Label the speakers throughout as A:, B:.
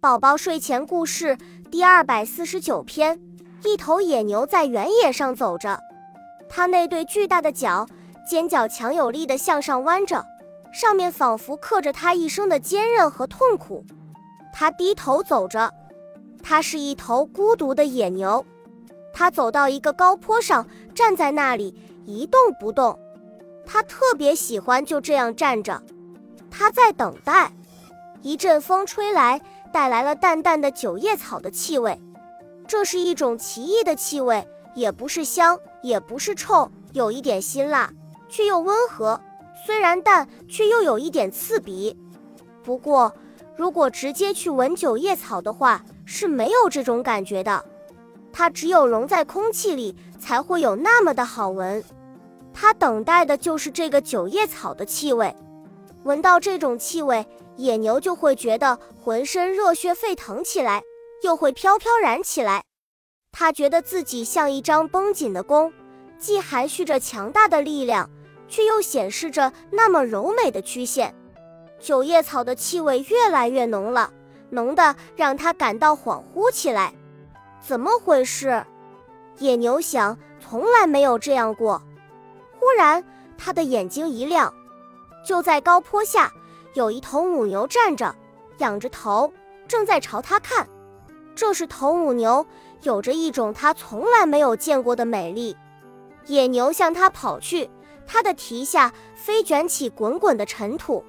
A: 宝宝睡前故事第二百四十九篇：一头野牛在原野上走着，它那对巨大的脚尖角强有力地向上弯着，上面仿佛刻着它一生的坚韧和痛苦。它低头走着，它是一头孤独的野牛。它走到一个高坡上，站在那里一动不动。它特别喜欢就这样站着，它在等待。一阵风吹来。带来了淡淡的九叶草的气味，这是一种奇异的气味，也不是香，也不是臭，有一点辛辣，却又温和。虽然淡，却又有一点刺鼻。不过，如果直接去闻九叶草的话，是没有这种感觉的。它只有融在空气里，才会有那么的好闻。它等待的就是这个九叶草的气味，闻到这种气味。野牛就会觉得浑身热血沸腾起来，又会飘飘然起来。它觉得自己像一张绷紧的弓，既含蓄着强大的力量，却又显示着那么柔美的曲线。九叶草的气味越来越浓了，浓的让它感到恍惚起来。怎么回事？野牛想，从来没有这样过。忽然，他的眼睛一亮，就在高坡下。有一头母牛站着，仰着头，正在朝他看。这是头母牛，有着一种他从来没有见过的美丽。野牛向它跑去，它的蹄下飞卷起滚滚的尘土。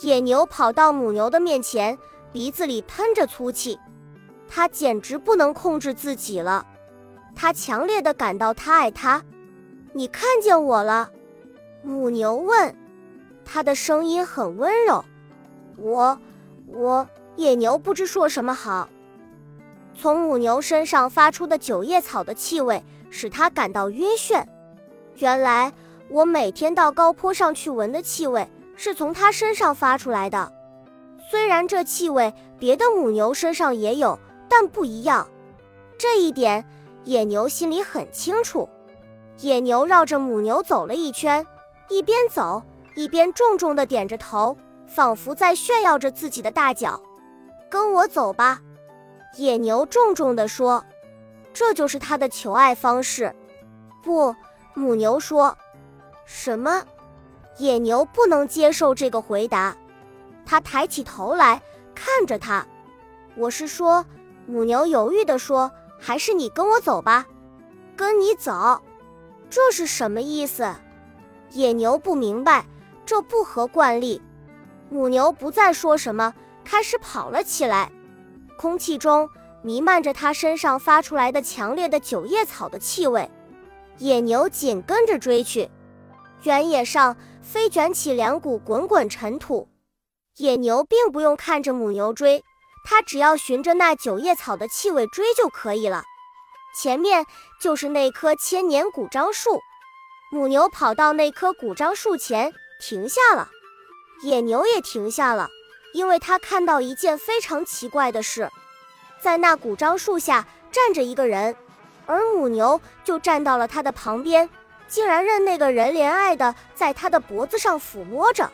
A: 野牛跑到母牛的面前，鼻子里喷着粗气，它简直不能控制自己了。它强烈的感到它爱它。你看见我了？母牛问。他的声音很温柔，我，我野牛不知说什么好。从母牛身上发出的九叶草的气味使他感到晕眩。原来我每天到高坡上去闻的气味是从它身上发出来的。虽然这气味别的母牛身上也有，但不一样。这一点野牛心里很清楚。野牛绕着母牛走了一圈，一边走。一边重重地点着头，仿佛在炫耀着自己的大脚。跟我走吧，野牛重重地说。这就是他的求爱方式。不，母牛说。什么？野牛不能接受这个回答。他抬起头来看着他。我是说，母牛犹豫地说，还是你跟我走吧。跟你走，这是什么意思？野牛不明白。这不合惯例，母牛不再说什么，开始跑了起来。空气中弥漫着它身上发出来的强烈的九叶草的气味。野牛紧跟着追去，原野上飞卷起两股滚滚尘土。野牛并不用看着母牛追，它只要循着那九叶草的气味追就可以了。前面就是那棵千年古樟树。母牛跑到那棵古樟树前。停下了，野牛也停下了，因为他看到一件非常奇怪的事，在那古樟树下站着一个人，而母牛就站到了他的旁边，竟然任那个人怜爱的在他的脖子上抚摸着。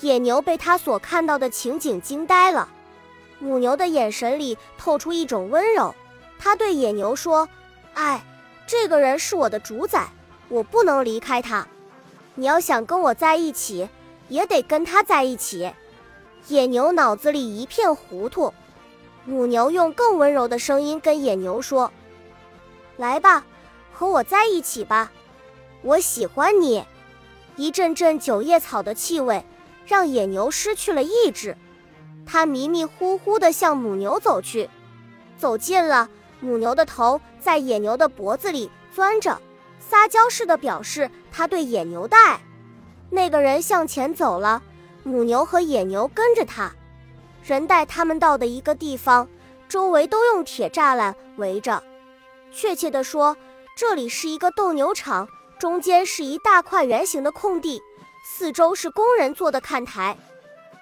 A: 野牛被他所看到的情景惊呆了，母牛的眼神里透出一种温柔，他对野牛说：“哎，这个人是我的主宰，我不能离开他。”你要想跟我在一起，也得跟他在一起。野牛脑子里一片糊涂。母牛用更温柔的声音跟野牛说：“来吧，和我在一起吧，我喜欢你。”一阵阵九叶草的气味让野牛失去了意志，它迷迷糊糊地向母牛走去。走近了，母牛的头在野牛的脖子里钻着。撒娇似的表示他对野牛带。那个人向前走了，母牛和野牛跟着他。人带他们到的一个地方，周围都用铁栅栏围着。确切地说，这里是一个斗牛场，中间是一大块圆形的空地，四周是工人做的看台。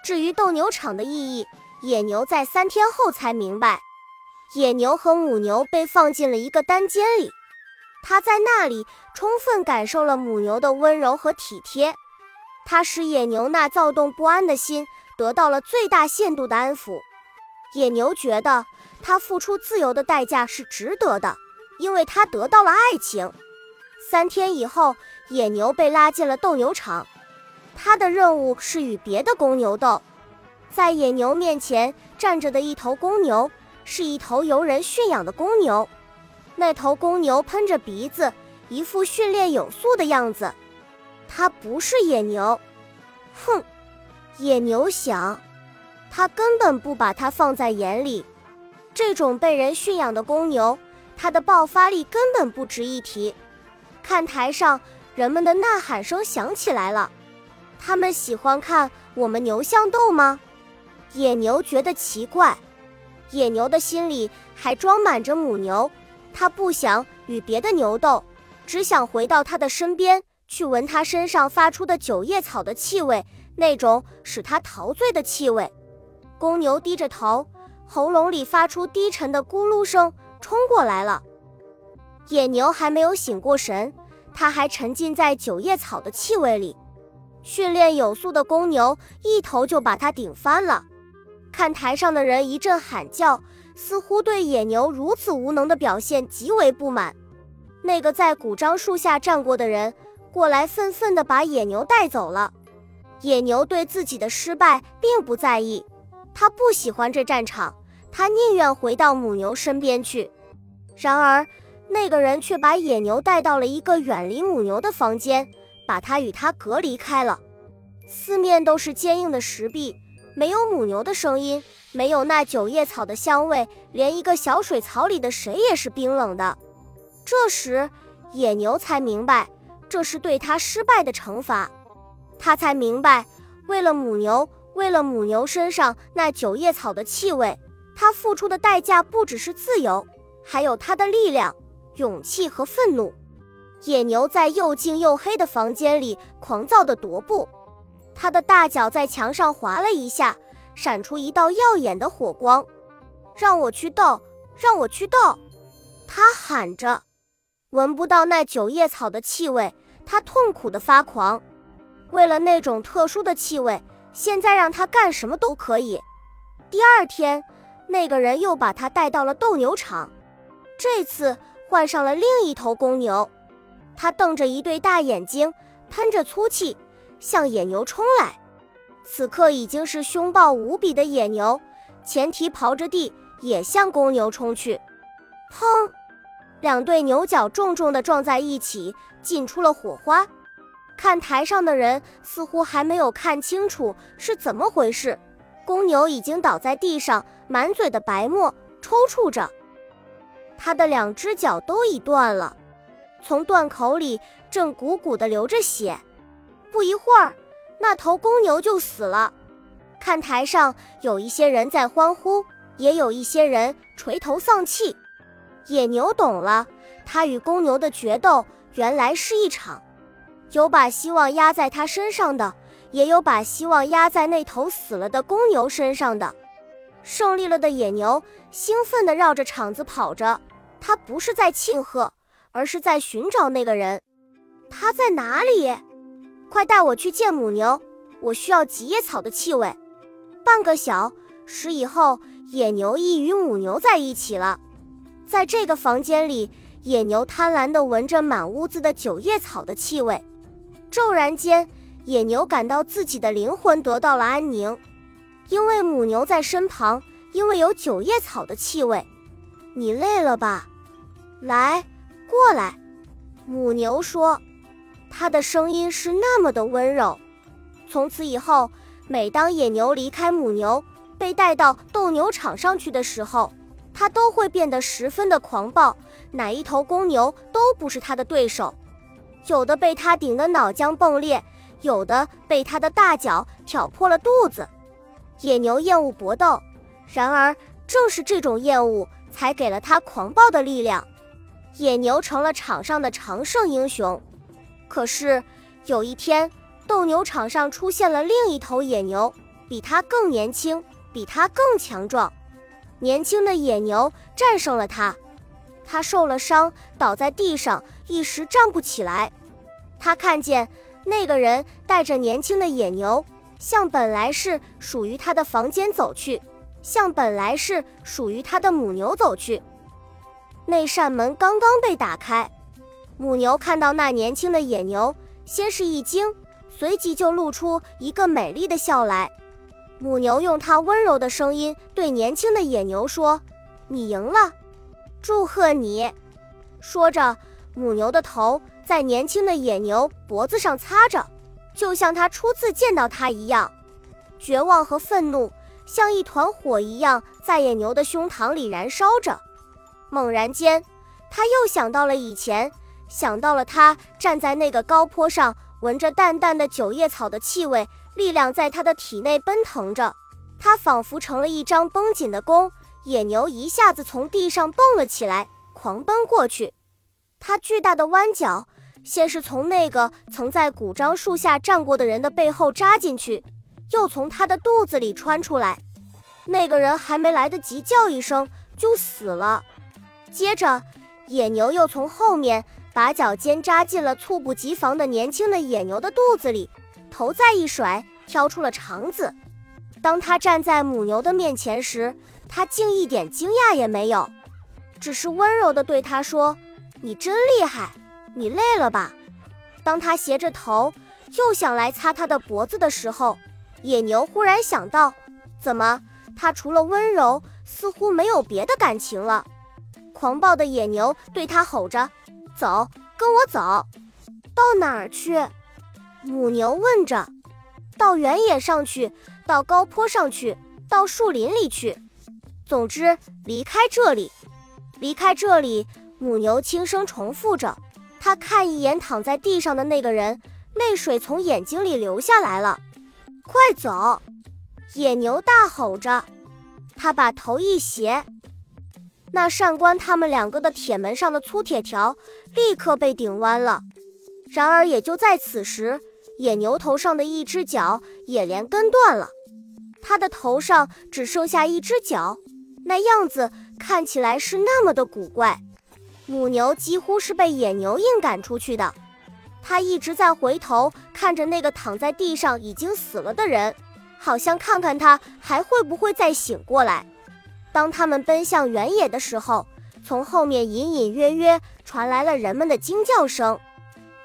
A: 至于斗牛场的意义，野牛在三天后才明白。野牛和母牛被放进了一个单间里。他在那里充分感受了母牛的温柔和体贴，他使野牛那躁动不安的心得到了最大限度的安抚。野牛觉得它付出自由的代价是值得的，因为它得到了爱情。三天以后，野牛被拉进了斗牛场，它的任务是与别的公牛斗。在野牛面前站着的一头公牛，是一头由人驯养的公牛。那头公牛喷着鼻子，一副训练有素的样子。它不是野牛。哼，野牛想，他根本不把它放在眼里。这种被人驯养的公牛，它的爆发力根本不值一提。看台上人们的呐喊声响起来了，他们喜欢看我们牛相斗吗？野牛觉得奇怪，野牛的心里还装满着母牛，它不想与别的牛斗，只想回到它的身边去闻它身上发出的九叶草的气味，那种使它陶醉的气味。公牛低着头，喉咙里发出低沉的咕噜声，冲过来了。野牛还没有醒过神，它还沉浸在九叶草的气味里。训练有素的公牛一头就把它顶翻了。看台上的人一阵喊叫，似乎对野牛如此无能的表现极为不满。那个在古樟树下站过的人过来，愤愤地把野牛带走了。野牛对自己的失败并不在意，他不喜欢这战场，他宁愿回到母牛身边去。然而，那个人却把野牛带到了一个远离母牛的房间，把它与它隔离开了。四面都是坚硬的石壁。没有母牛的声音，没有那九叶草的香味，连一个小水槽里的水也是冰冷的。这时，野牛才明白，这是对他失败的惩罚。他才明白，为了母牛，为了母牛身上那九叶草的气味，他付出的代价不只是自由，还有他的力量、勇气和愤怒。野牛在又静又黑的房间里狂躁地踱步。他的大脚在墙上划了一下，闪出一道耀眼的火光。让我去斗，让我去斗！他喊着。闻不到那九叶草的气味，他痛苦的发狂。为了那种特殊的气味，现在让他干什么都可以。第二天，那个人又把他带到了斗牛场，这次换上了另一头公牛。他瞪着一对大眼睛，喷着粗气。向野牛冲来，此刻已经是凶暴无比的野牛，前蹄刨着地，也向公牛冲去。砰！两对牛角重重地撞在一起，进出了火花。看台上的人似乎还没有看清楚是怎么回事，公牛已经倒在地上，满嘴的白沫，抽搐着，他的两只脚都已断了，从断口里正鼓鼓地流着血。不一会儿，那头公牛就死了。看台上有一些人在欢呼，也有一些人垂头丧气。野牛懂了，他与公牛的决斗原来是一场，有把希望压在他身上的，也有把希望压在那头死了的公牛身上的。胜利了的野牛兴奋地绕着场子跑着，他不是在庆贺，而是在寻找那个人。他在哪里？快带我去见母牛，我需要几叶草的气味。半个小时以后，野牛亦与母牛在一起了。在这个房间里，野牛贪婪地闻着满屋子的九叶草的气味。骤然间，野牛感到自己的灵魂得到了安宁，因为母牛在身旁，因为有九叶草的气味。你累了吧？来，过来。母牛说。他的声音是那么的温柔。从此以后，每当野牛离开母牛，被带到斗牛场上去的时候，他都会变得十分的狂暴。哪一头公牛都不是他的对手，有的被他顶得脑浆迸裂，有的被他的大脚挑破了肚子。野牛厌恶搏斗，然而正是这种厌恶，才给了他狂暴的力量。野牛成了场上的常胜英雄。可是有一天，斗牛场上出现了另一头野牛，比它更年轻，比它更强壮。年轻的野牛战胜了它，它受了伤，倒在地上，一时站不起来。他看见那个人带着年轻的野牛向本来是属于他的房间走去，向本来是属于它的母牛走去。那扇门刚刚被打开，母牛看到那年轻的野牛，先是一惊，随即就露出一个美丽的笑来。母牛用它温柔的声音对年轻的野牛说：“你赢了，祝贺你。”说着，母牛的头在年轻的野牛脖子上擦着，就像它初次见到它一样。绝望和愤怒像一团火一样在野牛的胸膛里燃烧着。猛然间，他又想到了以前，想到了他站在那个高坡上，闻着淡淡的九叶草的气味，力量在他的体内奔腾着。他仿佛成了一张绷紧的弓，野牛一下子从地上蹦了起来，狂奔过去。他巨大的弯角先是从那个曾在古樟树下站过的人的背后扎进去，又从他的肚子里穿出来。那个人还没来得及叫一声，就死了。接着，野牛又从后面把脚尖扎进了猝不及防的年轻的野牛的肚子里，头再一甩，挑出了肠子。当他站在母牛的面前时，他竟一点惊讶也没有，只是温柔地对他说：“你真厉害，你累了吧？”当他斜着头又想来擦他的脖子的时候，野牛忽然想到，怎么他除了温柔，似乎没有别的感情了。狂暴的野牛对他吼着：“走，跟我走，到哪儿去？”母牛问着：“到原野上去，到高坡上去，到树林里去。总之，离开这里，离开这里。”母牛轻声重复着。他看一眼躺在地上的那个人，泪水从眼睛里流下来了。“快走！”野牛大吼着。他把头一斜。那上关他们两个的铁门上的粗铁条立刻被顶弯了。然而，也就在此时，野牛头上的一只脚也连根断了，它的头上只剩下一只脚，那样子看起来是那么的古怪。母牛几乎是被野牛硬赶出去的，它一直在回头看着那个躺在地上已经死了的人，好像看看他还会不会再醒过来。当他们奔向原野的时候，从后面隐隐约约传来了人们的惊叫声。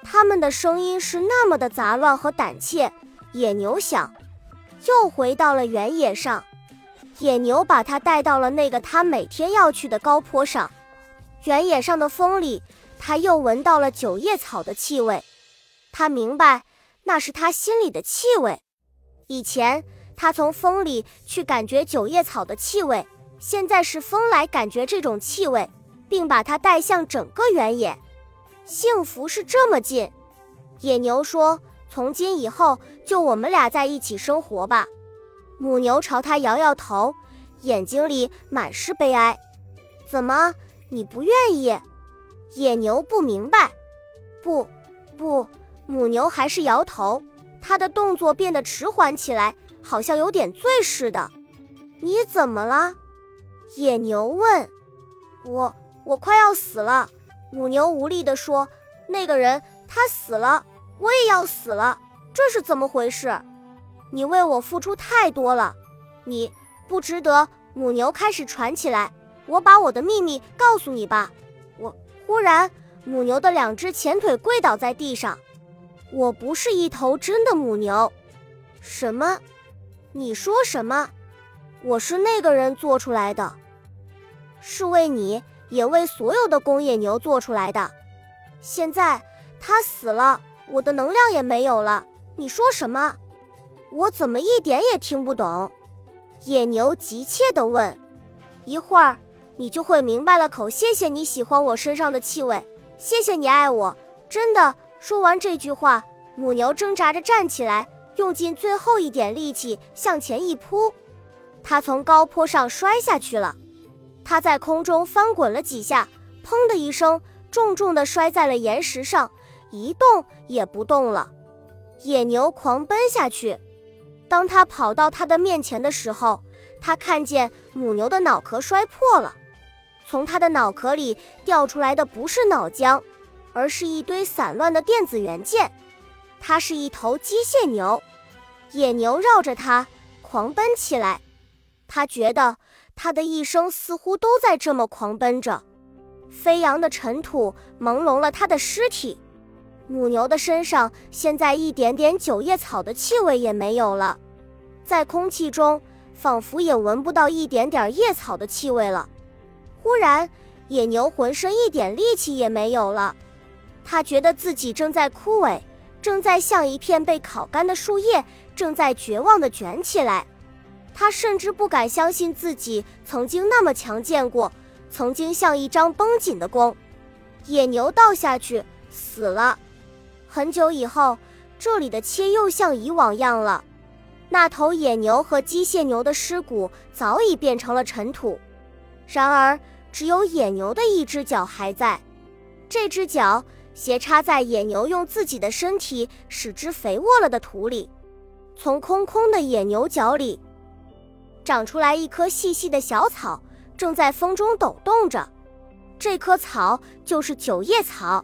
A: 他们的声音是那么的杂乱和胆怯。野牛想，又回到了原野上。野牛把他带到了那个他每天要去的高坡上。原野上的风里，他又闻到了九叶草的气味。他明白，那是他心里的气味。以前他从风里去感觉九叶草的气味。现在是风来感觉这种气味，并把它带向整个原野。幸福是这么近。野牛说：“从今以后，就我们俩在一起生活吧。”母牛朝他摇摇头，眼睛里满是悲哀。“怎么，你不愿意？”野牛不明白。“不，不。”母牛还是摇头，它的动作变得迟缓起来，好像有点醉似的。“你怎么了？”野牛问：“我我快要死了。”母牛无力地说：“那个人他死了，我也要死了，这是怎么回事？你为我付出太多了，你不值得。”母牛开始喘起来：“我把我的秘密告诉你吧。”我忽然，母牛的两只前腿跪倒在地上。我不是一头真的母牛。什么？你说什么？我是那个人做出来的，是为你也为所有的公野牛做出来的。现在他死了，我的能量也没有了。你说什么？我怎么一点也听不懂？野牛急切地问。一会儿你就会明白了。口谢谢你喜欢我身上的气味，谢谢你爱我，真的。说完这句话，母牛挣扎着站起来，用尽最后一点力气向前一扑。它从高坡上摔下去了，他在空中翻滚了几下，砰的一声，重重地摔在了岩石上，一动也不动了。野牛狂奔下去，当他跑到他的面前的时候，他看见母牛的脑壳摔破了，从它的脑壳里掉出来的不是脑浆，而是一堆散乱的电子元件。它是一头机械牛，野牛绕着它狂奔起来。他觉得他的一生似乎都在这么狂奔着。飞扬的尘土朦胧了他的尸体，母牛的身上现在一点点九叶草的气味也没有了，在空气中仿佛也闻不到一点点叶草的气味了。忽然，野牛浑身一点力气也没有了，他觉得自己正在枯萎，正在像一片被烤干的树叶，正在绝望地卷起来。他甚至不敢相信自己曾经那么强健过。曾经像一张绷紧的弓，野牛倒下去死了。很久以后，这里的切又像以往样了。那头野牛和机械牛的尸骨早已变成了尘土，然而只有野牛的一只脚还在。这只脚斜插在野牛用自己的身体使之肥沃了的土里，从空空的野牛脚里长出来一棵细细的小草。正在风中抖动着，这棵草就是九叶草。